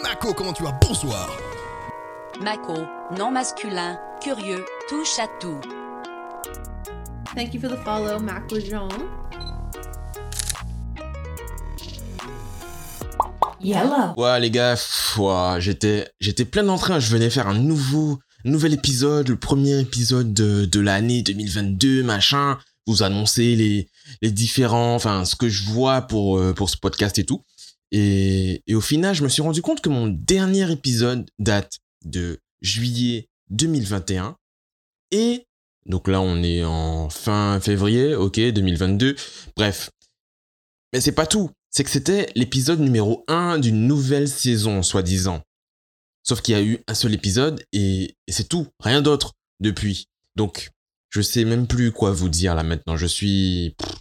Mako, comment tu vas? Bonsoir. Mako, non masculin, curieux, touche à tout. Thank you for the follow, Mako Jean. Yellow. Ouais les gars, ouah, j'étais j'étais plein d'entrain, je venais faire un nouveau nouvel épisode, le premier épisode de, de l'année 2022, machin, vous annoncer les les différents enfin ce que je vois pour euh, pour ce podcast et tout. Et, au final, je me suis rendu compte que mon dernier épisode date de juillet 2021 et donc là on est en fin février, OK, 2022. Bref. Mais c'est pas tout c'est que c'était l'épisode numéro 1 d'une nouvelle saison, soi-disant. Sauf qu'il y a eu un seul épisode et, et c'est tout, rien d'autre depuis. Donc, je sais même plus quoi vous dire là maintenant. Je suis pff,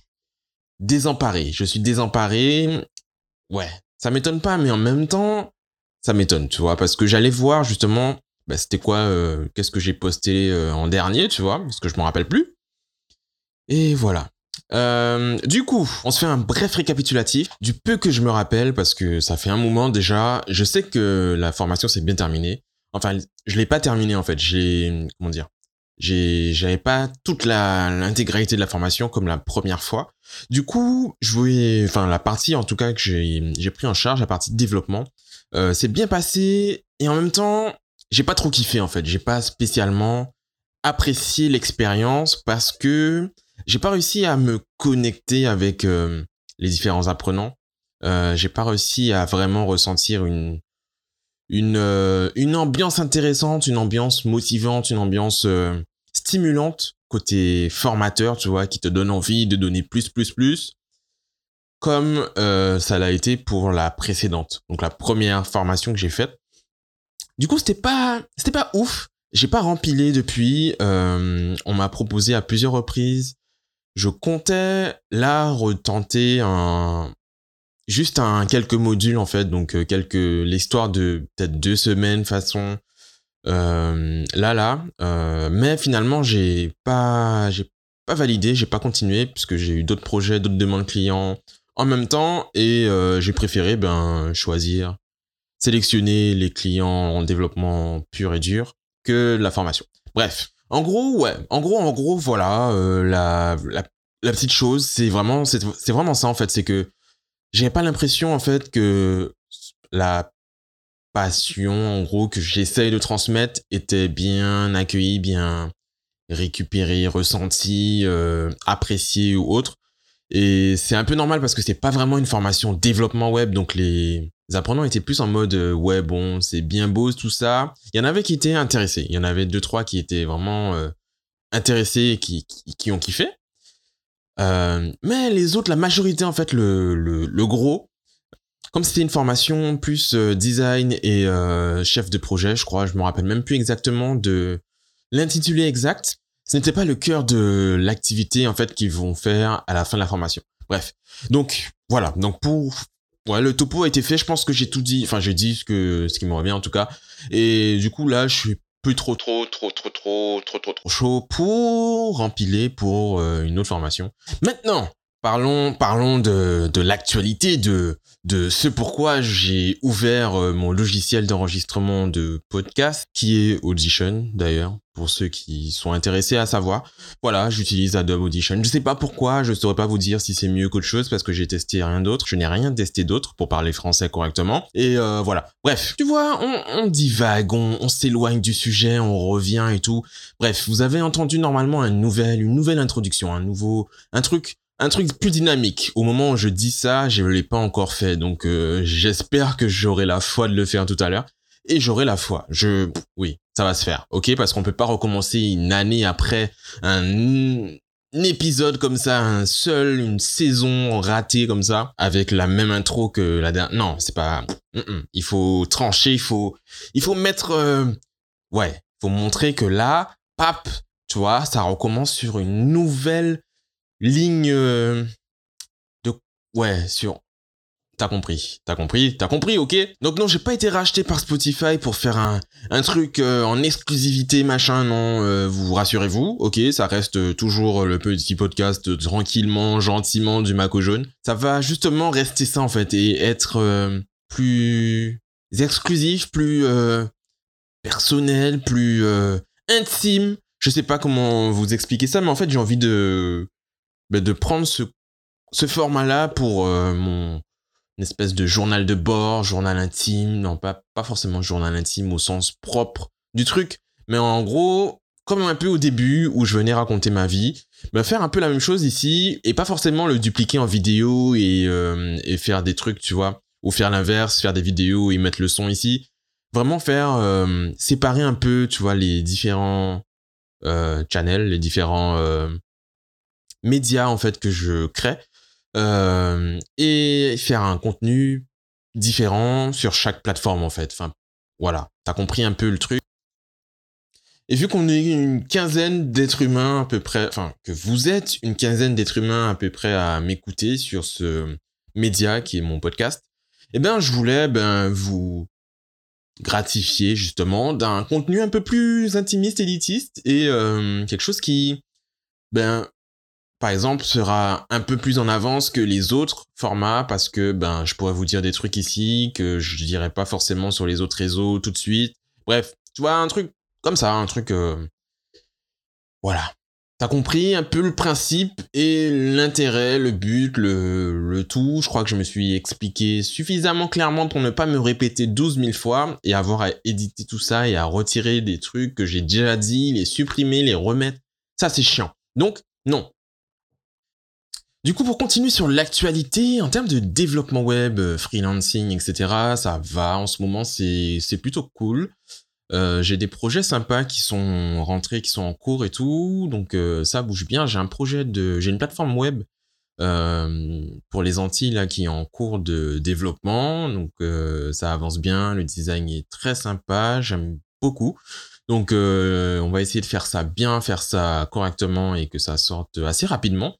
désemparé. Je suis désemparé. Ouais, ça m'étonne pas, mais en même temps, ça m'étonne, tu vois, parce que j'allais voir justement, bah, c'était quoi, euh, qu'est-ce que j'ai posté euh, en dernier, tu vois, parce que je m'en rappelle plus. Et voilà. Euh, du coup, on se fait un bref récapitulatif du peu que je me rappelle parce que ça fait un moment déjà. Je sais que la formation s'est bien terminée. Enfin, je l'ai pas terminée en fait. J'ai comment dire j'avais pas toute la l'intégralité de la formation comme la première fois. Du coup, je voulais, enfin la partie en tout cas que j'ai j'ai pris en charge, la partie développement, euh, c'est bien passé et en même temps, j'ai pas trop kiffé en fait. J'ai pas spécialement apprécié l'expérience parce que j'ai pas réussi à me connecter avec euh, les différents apprenants. Euh, j'ai pas réussi à vraiment ressentir une une euh, une ambiance intéressante, une ambiance motivante, une ambiance euh, stimulante côté formateur, tu vois, qui te donne envie de donner plus plus plus comme euh, ça l'a été pour la précédente. Donc la première formation que j'ai faite. Du coup, c'était pas c'était pas ouf. J'ai pas rempilé depuis. Euh, on m'a proposé à plusieurs reprises je comptais là retenter un juste un quelques modules en fait donc euh, quelques l'histoire de peut-être deux semaines façon euh, là là euh, mais finalement j'ai pas j'ai pas validé j'ai pas continué puisque j'ai eu d'autres projets d'autres demandes clients en même temps et euh, j'ai préféré ben choisir sélectionner les clients en développement pur et dur que la formation bref en gros, ouais. En gros, en gros, voilà, euh, la, la, la petite chose, c'est vraiment, c'est vraiment ça en fait, c'est que j'ai pas l'impression en fait que la passion, en gros, que j'essaye de transmettre était bien accueillie, bien récupérée, ressentie, euh, appréciée ou autre. Et c'est un peu normal parce que c'est pas vraiment une formation développement web, donc les apprenants étaient plus en mode euh, ouais bon c'est bien beau tout ça. Il y en avait qui étaient intéressés, il y en avait deux trois qui étaient vraiment euh, intéressés et qui, qui, qui ont kiffé. Euh, mais les autres, la majorité en fait, le, le, le gros, comme c'était une formation plus euh, design et euh, chef de projet, je crois, je me rappelle même plus exactement de l'intitulé exact. Ce n'était pas le cœur de l'activité en fait qu'ils vont faire à la fin de la formation. Bref, donc voilà. Donc pour ouais, le topo a été fait. Je pense que j'ai tout dit. Enfin, j'ai dit ce que ce qui me revient en tout cas. Et du coup là, je suis plus trop trop trop trop trop trop trop trop chaud pour rempiler pour euh, une autre formation. Maintenant, parlons parlons de de l'actualité de de ce pourquoi j'ai ouvert euh, mon logiciel d'enregistrement de podcast qui est Audition d'ailleurs pour ceux qui sont intéressés à savoir. Voilà, j'utilise Adobe Audition. Je sais pas pourquoi, je saurais pas vous dire si c'est mieux qu'autre chose parce que j'ai testé rien d'autre. Je n'ai rien testé d'autre pour parler français correctement. Et euh, voilà. Bref, tu vois, on, divague, on, s'éloigne du sujet, on revient et tout. Bref, vous avez entendu normalement une nouvelle, une nouvelle introduction, un nouveau, un truc un truc plus dynamique. Au moment où je dis ça, je l'ai pas encore fait, donc euh, j'espère que j'aurai la foi de le faire tout à l'heure. Et j'aurai la foi. Je, oui, ça va se faire, ok? Parce qu'on peut pas recommencer une année après un, épisode comme ça, un seul, une saison ratée comme ça, avec la même intro que la dernière. Non, c'est pas. Il faut trancher, il faut, il faut mettre, euh, ouais, faut montrer que là, pap, tu vois, ça recommence sur une nouvelle ligne euh, de ouais sur t'as compris t'as compris t'as compris ok donc non j'ai pas été racheté par Spotify pour faire un un truc euh, en exclusivité machin non euh, vous rassurez-vous ok ça reste toujours le petit podcast tranquillement gentiment du Maco jaune ça va justement rester ça en fait et être plus exclusif, plus personnel, plus intime. Je sais pas comment vous expliquer ça, mais en fait, j'ai envie de, bah, de prendre ce, ce format-là pour euh, mon espèce de journal de bord, journal intime, non pas, pas forcément journal intime au sens propre du truc, mais en gros, comme un peu au début où je venais raconter ma vie, bah, faire un peu la même chose ici et pas forcément le dupliquer en vidéo et, euh, et faire des trucs, tu vois, ou faire l'inverse, faire des vidéos et mettre le son ici. Vraiment faire euh, séparer un peu, tu vois, les différents euh, channels, les différents médias en fait que je crée euh, et faire un contenu différent sur chaque plateforme en fait. Enfin, voilà, t'as compris un peu le truc. Et vu qu'on est une quinzaine d'êtres humains à peu près, enfin que vous êtes une quinzaine d'êtres humains à peu près à m'écouter sur ce média qui est mon podcast, eh ben je voulais ben vous gratifier justement d'un contenu un peu plus intimiste, élitiste et euh, quelque chose qui ben par exemple sera un peu plus en avance que les autres formats parce que ben je pourrais vous dire des trucs ici que je dirais pas forcément sur les autres réseaux tout de suite. Bref, tu vois un truc comme ça, un truc euh, voilà. T'as compris un peu le principe et l'intérêt, le but, le, le tout. Je crois que je me suis expliqué suffisamment clairement pour ne pas me répéter 12 000 fois et avoir à éditer tout ça et à retirer des trucs que j'ai déjà dit, les supprimer, les remettre. Ça, c'est chiant. Donc, non. Du coup, pour continuer sur l'actualité, en termes de développement web, euh, freelancing, etc., ça va. En ce moment, c'est plutôt cool. Euh, j'ai des projets sympas qui sont rentrés, qui sont en cours et tout, donc euh, ça bouge bien. J'ai un projet de, j'ai une plateforme web pour les Antilles qui est en cours de développement, donc ça avance bien. Le design est très sympa, j'aime beaucoup. Donc on va essayer de faire ça bien, faire ça correctement et que ça sorte assez rapidement.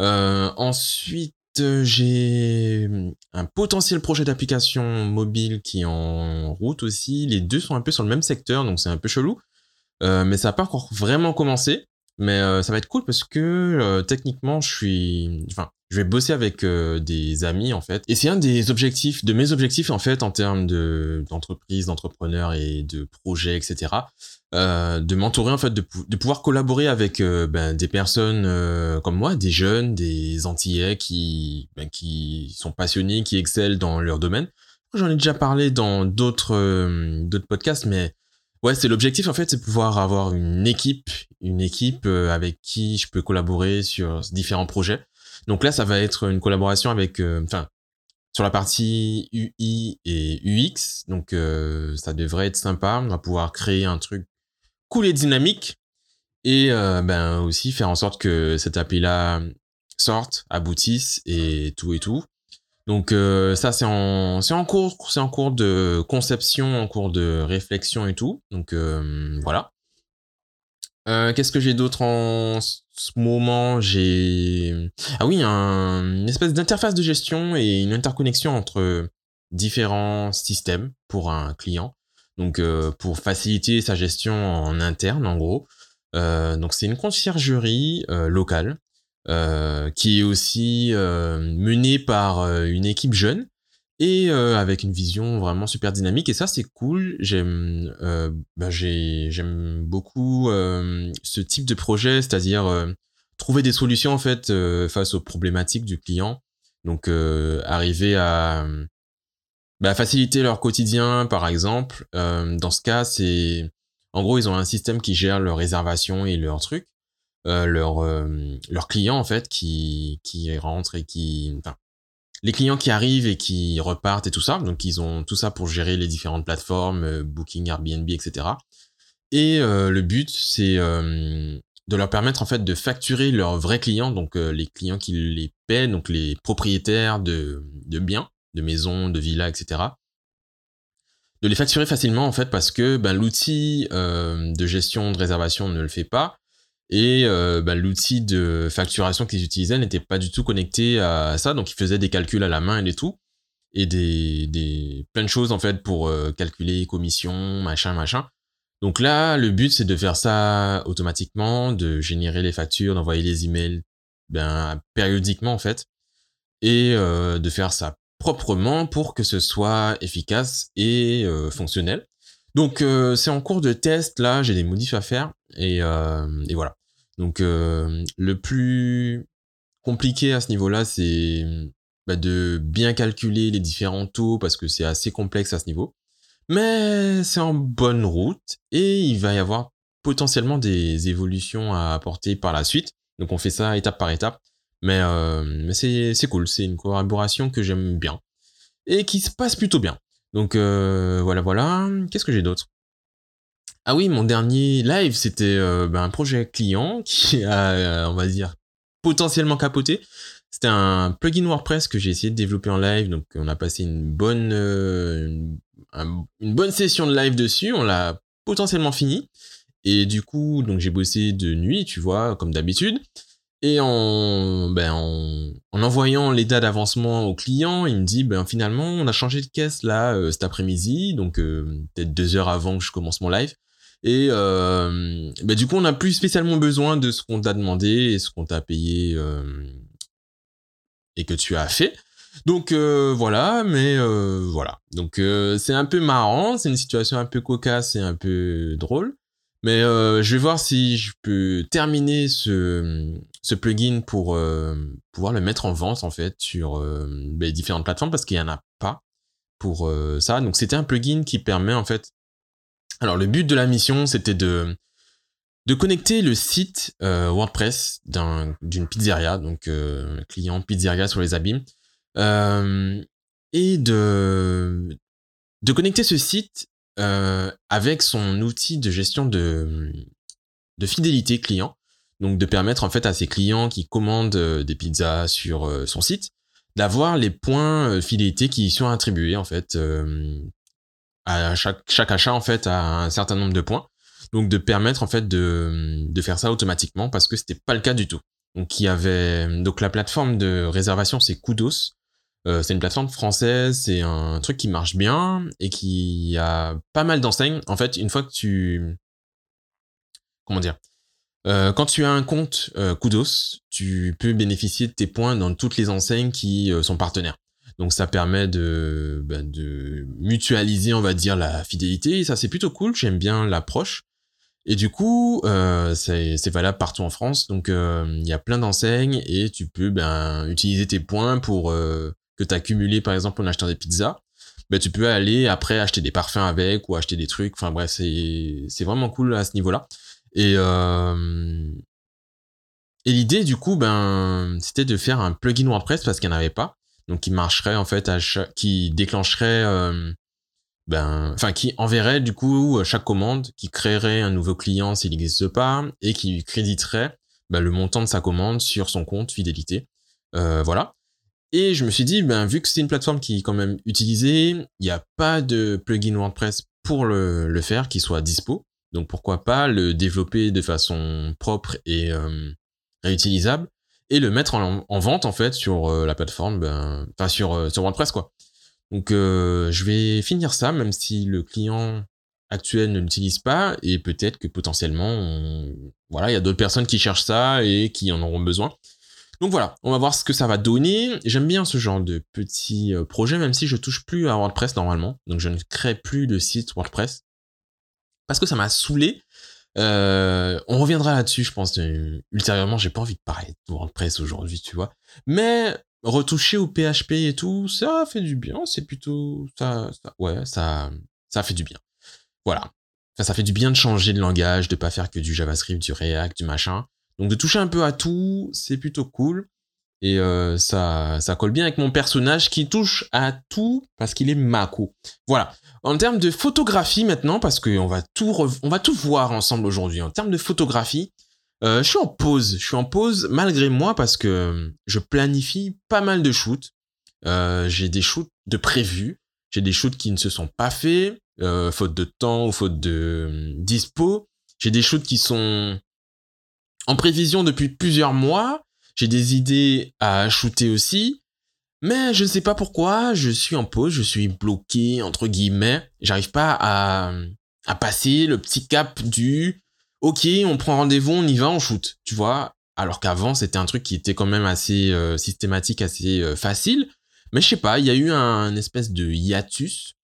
Euh, ensuite, j'ai un potentiel projet d'application mobile qui est en route aussi. Les deux sont un peu sur le même secteur, donc c'est un peu chelou. Euh, mais ça n'a pas encore vraiment commencé. Mais euh, ça va être cool parce que euh, techniquement, je suis, enfin, je vais bosser avec euh, des amis en fait. Et c'est un des objectifs, de mes objectifs en fait, en termes de d'entreprise, d'entrepreneurs et de projets, etc. De m'entourer en fait, de, pou- de pouvoir collaborer avec ben, des personnes comme moi, des jeunes, des Antillais qui, ben, qui sont passionnés, qui excellent dans leur domaine. J'en ai déjà parlé dans d'autres d'autres podcasts, mais ouais, c'est l'objectif en fait, c'est pouvoir avoir une équipe, une équipe euh, avec qui je peux collaborer sur différents projets. Donc là, ça va être une collaboration avec, euh, enfin, sur la partie UI et UX. Donc euh, ça devrait être sympa. On va pouvoir créer un truc cool et dynamique et euh, ben aussi faire en sorte que cette appli là sorte, aboutisse et tout et tout. Donc euh, ça c'est en cours, de conception, en cours de réflexion et tout. Donc euh, voilà. Euh, Qu'est-ce que j'ai d'autre en ce moment? J'ai ah oui un, une espèce d'interface de gestion et une interconnexion entre différents systèmes pour un client. Donc pour faciliter sa gestion en interne en gros. Donc c'est une conciergerie locale qui est aussi euh, menée par euh, une équipe jeune et euh, avec une vision vraiment super dynamique. Et ça c'est cool. J'aime euh, bah, j'ai j'aime beaucoup euh, ce type de projet c'est-à-dire euh, trouver des solutions en fait euh, face aux problématiques du client. Donc euh, arriver à bah, faciliter leur quotidien par exemple Euh, dans ce cas c'est en gros ils ont un système qui gère leurs réservations et leurs trucs euh, leurs euh, leurs clients en fait qui qui rentrent et qui enfin les clients qui arrivent et qui repartent et tout ça. Donc ils ont tout ça pour gérer les différentes plateformes euh, Booking Airbnb etc et euh, le but c'est euh, de leur permettre en fait de facturer leurs vrais clients donc euh, les clients qui les paient donc les propriétaires de de biens de maisons de villas etc de les facturer facilement en fait parce que ben, l'outil euh, de gestion de réservation ne le fait pas et euh, ben, l'outil de facturation qu'ils utilisaient n'était pas du tout connecté à ça. Donc ils faisaient des calculs à la main et tout. Et des, des plein de choses en fait pour euh, calculer commission machin machin. Donc là le but c'est de faire ça automatiquement de générer les factures d'envoyer les emails ben périodiquement en fait. Et euh, de faire ça proprement pour que ce soit efficace et euh, fonctionnel. Donc euh, c'est en cours de test là, j'ai des modifs à faire et, euh, et voilà. Donc euh, le plus compliqué à ce niveau-là, c'est bah, de bien calculer les différents taux parce que c'est assez complexe à ce niveau. Mais c'est en bonne route et il va y avoir potentiellement des évolutions à apporter par la suite. Donc on fait ça étape par étape. Mais, euh, c'est, cool, c'est une collaboration que j'aime bien. Et qui se passe plutôt bien. Donc voilà, voilà. Qu'est-ce que j'ai d'autre? Ah oui, mon dernier live, c'était euh, ben, un projet client qui a, euh, on va dire, potentiellement capoté. C'était un plugin WordPress que j'ai essayé de développer en live. Donc on a passé une bonne, euh, une, un- une bonne session de live dessus. On l'a potentiellement fini. Et du coup, donc j'ai bossé de nuit, tu vois, comme d'habitude. Et en, ben, en, en envoyant l'état d'avancement au client, il me dit, ben, finalement, on a changé de caisse là cet après-midi, donc peut-être deux heures avant que je commence mon live. Et euh, ben, du coup, on n'a plus spécialement besoin de ce qu'on t'a demandé et ce qu'on t'a payé euh, et que tu as fait. Donc euh, voilà, mais voilà. Donc c'est un peu marrant, c'est une situation un peu cocasse et un peu drôle. Mais je vais voir si je peux terminer ce, plugin pour pouvoir le mettre en vente en fait sur euh, ben, différentes plateformes parce qu'il y en a pas pour ça. Donc c'était un plugin qui permet en fait. Alors le but de la mission c'était de de connecter le site euh, WordPress d'un- d'une pizzeria, donc euh, client pizzeria sur les abîmes, euh, et de de connecter ce site euh, avec son outil de gestion de, de fidélité client. Donc de permettre en fait à ses clients qui commandent des pizzas sur son site d'avoir les points fidélité qui y sont attribués en fait à chaque, chaque achat en fait à un certain nombre de points. Donc de permettre en fait de, de faire ça automatiquement parce que c'était pas le cas du tout. Donc il y avait donc la plateforme de réservation c'est Kudos. Euh, c'est une plateforme française, c'est un truc qui marche bien et qui a pas mal d'enseignes. En fait, une fois que tu comment dire, Euh, quand tu as un compte euh, Kudos, tu peux bénéficier de tes points dans toutes les enseignes qui euh, sont partenaires. Donc ça permet de, ben, de mutualiser, on va dire, la fidélité. Et ça, c'est plutôt cool. J'aime bien l'approche. Et du coup, euh, c'est valable partout en France. Donc euh, il y a plein d'enseignes et tu peux ben, utiliser tes points pour euh, que tu as cumulé, par exemple, en achetant des pizzas. Ben, tu peux aller après acheter des parfums avec ou acheter des trucs. Enfin bref, c'est c'est vraiment cool à ce niveau-là. Et, euh, et l'idée, du coup, ben, c'était de faire un plugin WordPress parce qu'il n'y en avait pas. Donc, qui marcherait, en fait, à chaque, déclencherait, euh, ben, qui enverrait, du coup, chaque commande, qui créerait un nouveau client s'il n'existe pas et qui créditerait ben, le montant de sa commande sur son compte fidélité. Euh, voilà. Et je me suis dit, ben, vu que c'est une plateforme qui est quand même utilisée, il n'y a pas de plugin WordPress pour le, le faire qui soit dispo. Donc pourquoi pas le développer de façon propre et euh, réutilisable et le mettre en, en vente en fait sur euh, la plateforme, ben, enfin sur, euh, sur WordPress quoi. Donc euh, je vais finir ça même si le client actuel ne l'utilise pas et peut-être que potentiellement voilà il y a d'autres personnes qui cherchent ça et qui en auront besoin. Donc voilà, on va voir ce que ça va donner. J'aime bien ce genre de petits projets, même si je touche plus à WordPress normalement. Donc je ne crée plus de site WordPress parce que ça m'a saoulé. Euh, on reviendra là-dessus, je pense, euh, ultérieurement. J'ai pas envie de parler de WordPress aujourd'hui, tu vois. Mais retoucher au PHP et tout, ça fait du bien. C'est plutôt ça, ça- ouais, ça, ça fait du bien. Voilà. Ça fait du bien de changer de langage, de pas faire que du JavaScript, du React, du machin. Donc de toucher un peu à tout, c'est plutôt cool. Et euh, ça, ça colle bien avec mon personnage qui touche à tout parce qu'il est Mako. Voilà. En termes de photographie maintenant, parce qu'on va tout, on va tout voir ensemble aujourd'hui. En termes de photographie, euh, je suis en pause. Je suis en pause malgré moi parce que je planifie pas mal de shoots. Euh, j'ai des shoots de prévus. J'ai des shoots qui ne se sont pas faits, euh, faute de temps ou faute de euh, dispo. J'ai des shoots qui sont en prévision depuis plusieurs mois. J'ai des idées à shooter aussi. Mais je ne sais pas pourquoi, je suis en pause, je suis bloqué, entre guillemets. J'arrive pas à, à passer le petit cap du OK, on prend rendez-vous, on y va, on shoot. Tu vois Alors qu'avant, c'était un truc qui était quand même assez euh, systématique, assez euh, facile. Mais je sais pas, il y a eu un espèce de hiatus,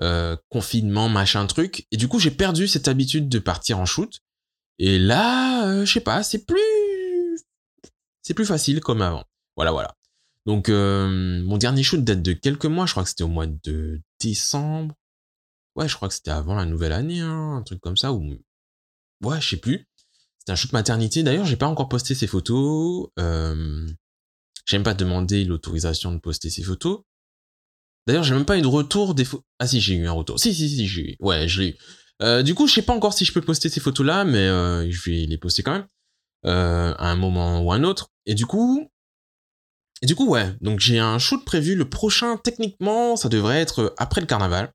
euh, confinement, machin truc, et du coup j'ai perdu cette habitude de partir en shoot. Et là, je sais pas, c'est plus, c'est plus facile comme avant. Voilà, voilà. Donc euh, mon dernier shoot date de quelques mois, je crois que c'était au mois de décembre. Ouais, je crois que c'était avant la nouvelle année, hein, un truc comme ça. Ou ouais, je sais plus. C'était un shoot maternité. D'ailleurs, j'ai pas encore posté ces photos. Euh, J'aime pas demander l'autorisation de poster ces photos. D'ailleurs, j'ai même pas eu de retour des photos. Ah si, j'ai eu un retour. Si, si, si, j'ai eu. Ouais, je l'ai eu. Euh, du coup, je sais pas encore si je peux poster ces photos-là, mais euh, je vais les poster quand même. Euh, à un moment ou un autre. Et du coup... Et du coup, ouais. Donc j'ai un shoot prévu. Le prochain, techniquement, ça devrait être après le carnaval.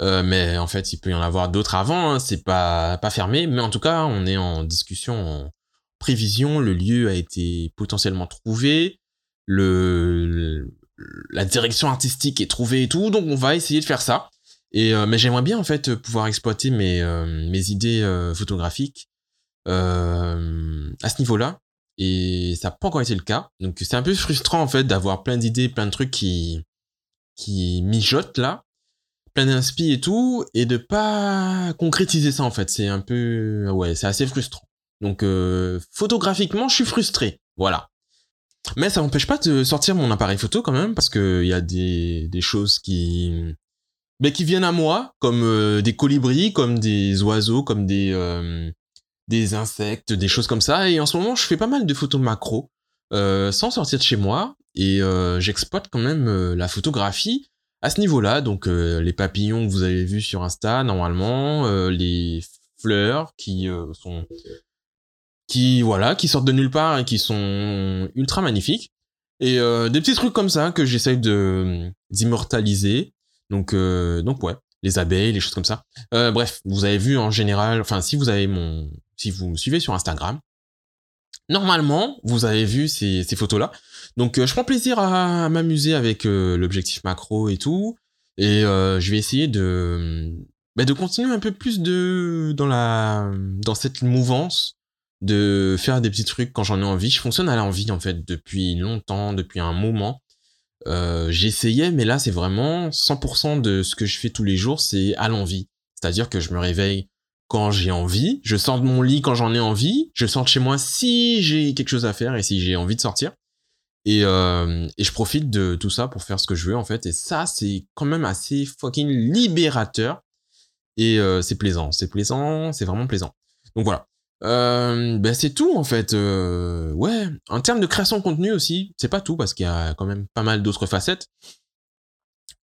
Euh, mais en fait, il peut y en avoir d'autres avant. Hein. C'est pas, pas fermé. Mais en tout cas, on est en discussion, en prévision. Le lieu a été potentiellement trouvé. Le, la direction artistique est trouvée et tout. Donc on va essayer de faire ça. Et euh, mais j'aimerais bien en fait pouvoir exploiter mes euh, mes idées euh, photographiques euh, à ce niveau-là. Et ça n'a pas encore été le cas. Donc c'est un peu frustrant en fait d'avoir plein d'idées, plein de trucs qui qui mijotent là, plein d'inspi et tout, et de pas concrétiser ça en fait. C'est un peu ouais, c'est assez frustrant. Donc euh, photographiquement, je suis frustré. Voilà. Mais ça m'empêche pas de sortir mon appareil photo quand même parce que il y a des des choses qui mais qui viennent à moi, comme euh, des colibris, comme des oiseaux, comme des, euh, des insectes, des choses comme ça. Et en ce moment, je fais pas mal de photos macro, euh, sans sortir de chez moi, et euh, j'exploite quand même euh, la photographie à ce niveau-là. Donc euh, les papillons que vous avez vus sur Insta, normalement, euh, les fleurs qui euh, sont... qui, voilà, qui sortent de nulle part et qui sont ultra magnifiques. Et des petits trucs comme ça que j'essaye de d'immortaliser. Donc, donc ouais, les abeilles, les choses comme ça. Euh, bref, vous avez vu en général, enfin si vous avez mon, si vous me suivez sur Instagram, normalement vous avez vu ces, ces photos-là. Donc euh, je prends plaisir à, m'amuser avec euh, l'objectif macro et tout, et je vais essayer de, bah, de continuer un peu plus de dans la, dans cette mouvance de faire des petits trucs quand j'en ai envie. Je fonctionne à l'envie en fait depuis longtemps, depuis un moment. Euh, j'essayais, mais là, c'est vraiment 100% de ce que je fais tous les jours, c'est à l'envie. C'est-à-dire que je me réveille quand j'ai envie, je sors de mon lit quand j'en ai envie, je sors de chez moi si j'ai quelque chose à faire et si j'ai envie de sortir. Et, euh, je profite de tout ça pour faire ce que je veux, en fait. Et ça, c'est quand même assez fucking libérateur. Et euh, c'est plaisant, c'est plaisant, c'est vraiment plaisant. Donc voilà. Euh, ben c'est tout en fait. Euh, ouais, en termes de création de contenu aussi, c'est pas tout parce qu'il y a quand même pas mal d'autres facettes.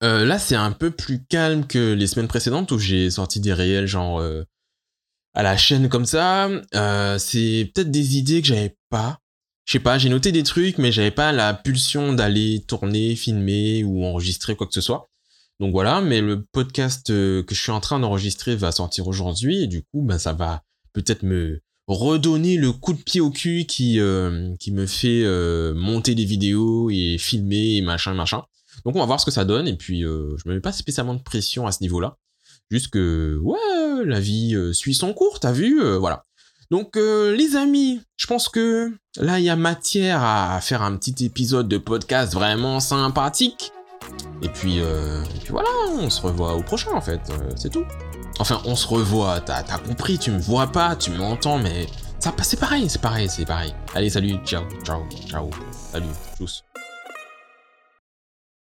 Euh, là, c'est un peu plus calme que les semaines précédentes où j'ai sorti des réels genre à la chaîne comme ça. C'est peut-être des idées que j'avais pas. Je sais pas, j'ai noté des trucs, mais j'avais pas la pulsion d'aller tourner, filmer ou enregistrer quoi que ce soit. Donc voilà, mais le podcast que je suis en train d'enregistrer va sortir aujourd'hui et du coup, ben ça va peut-être me redonner le coup de pied au cul qui euh, qui me fait euh, monter des vidéos et filmer et machin machin. Donc on va voir ce que ça donne et puis euh, je me mets pas spécialement de pression à ce niveau-là. Juste que ouais, la vie euh, suit son cours, t'as vu, voilà. Donc les amis, je pense que là il y a matière à faire un petit épisode de podcast vraiment sympathique. Et puis, et puis voilà, on se revoit au prochain en fait, c'est tout. Enfin, on se revoit, t'as compris, tu me vois pas, tu m'entends, mais ça c'est pareil, c'est pareil, c'est pareil. Allez, salut, ciao, ciao, ciao, salut, tous.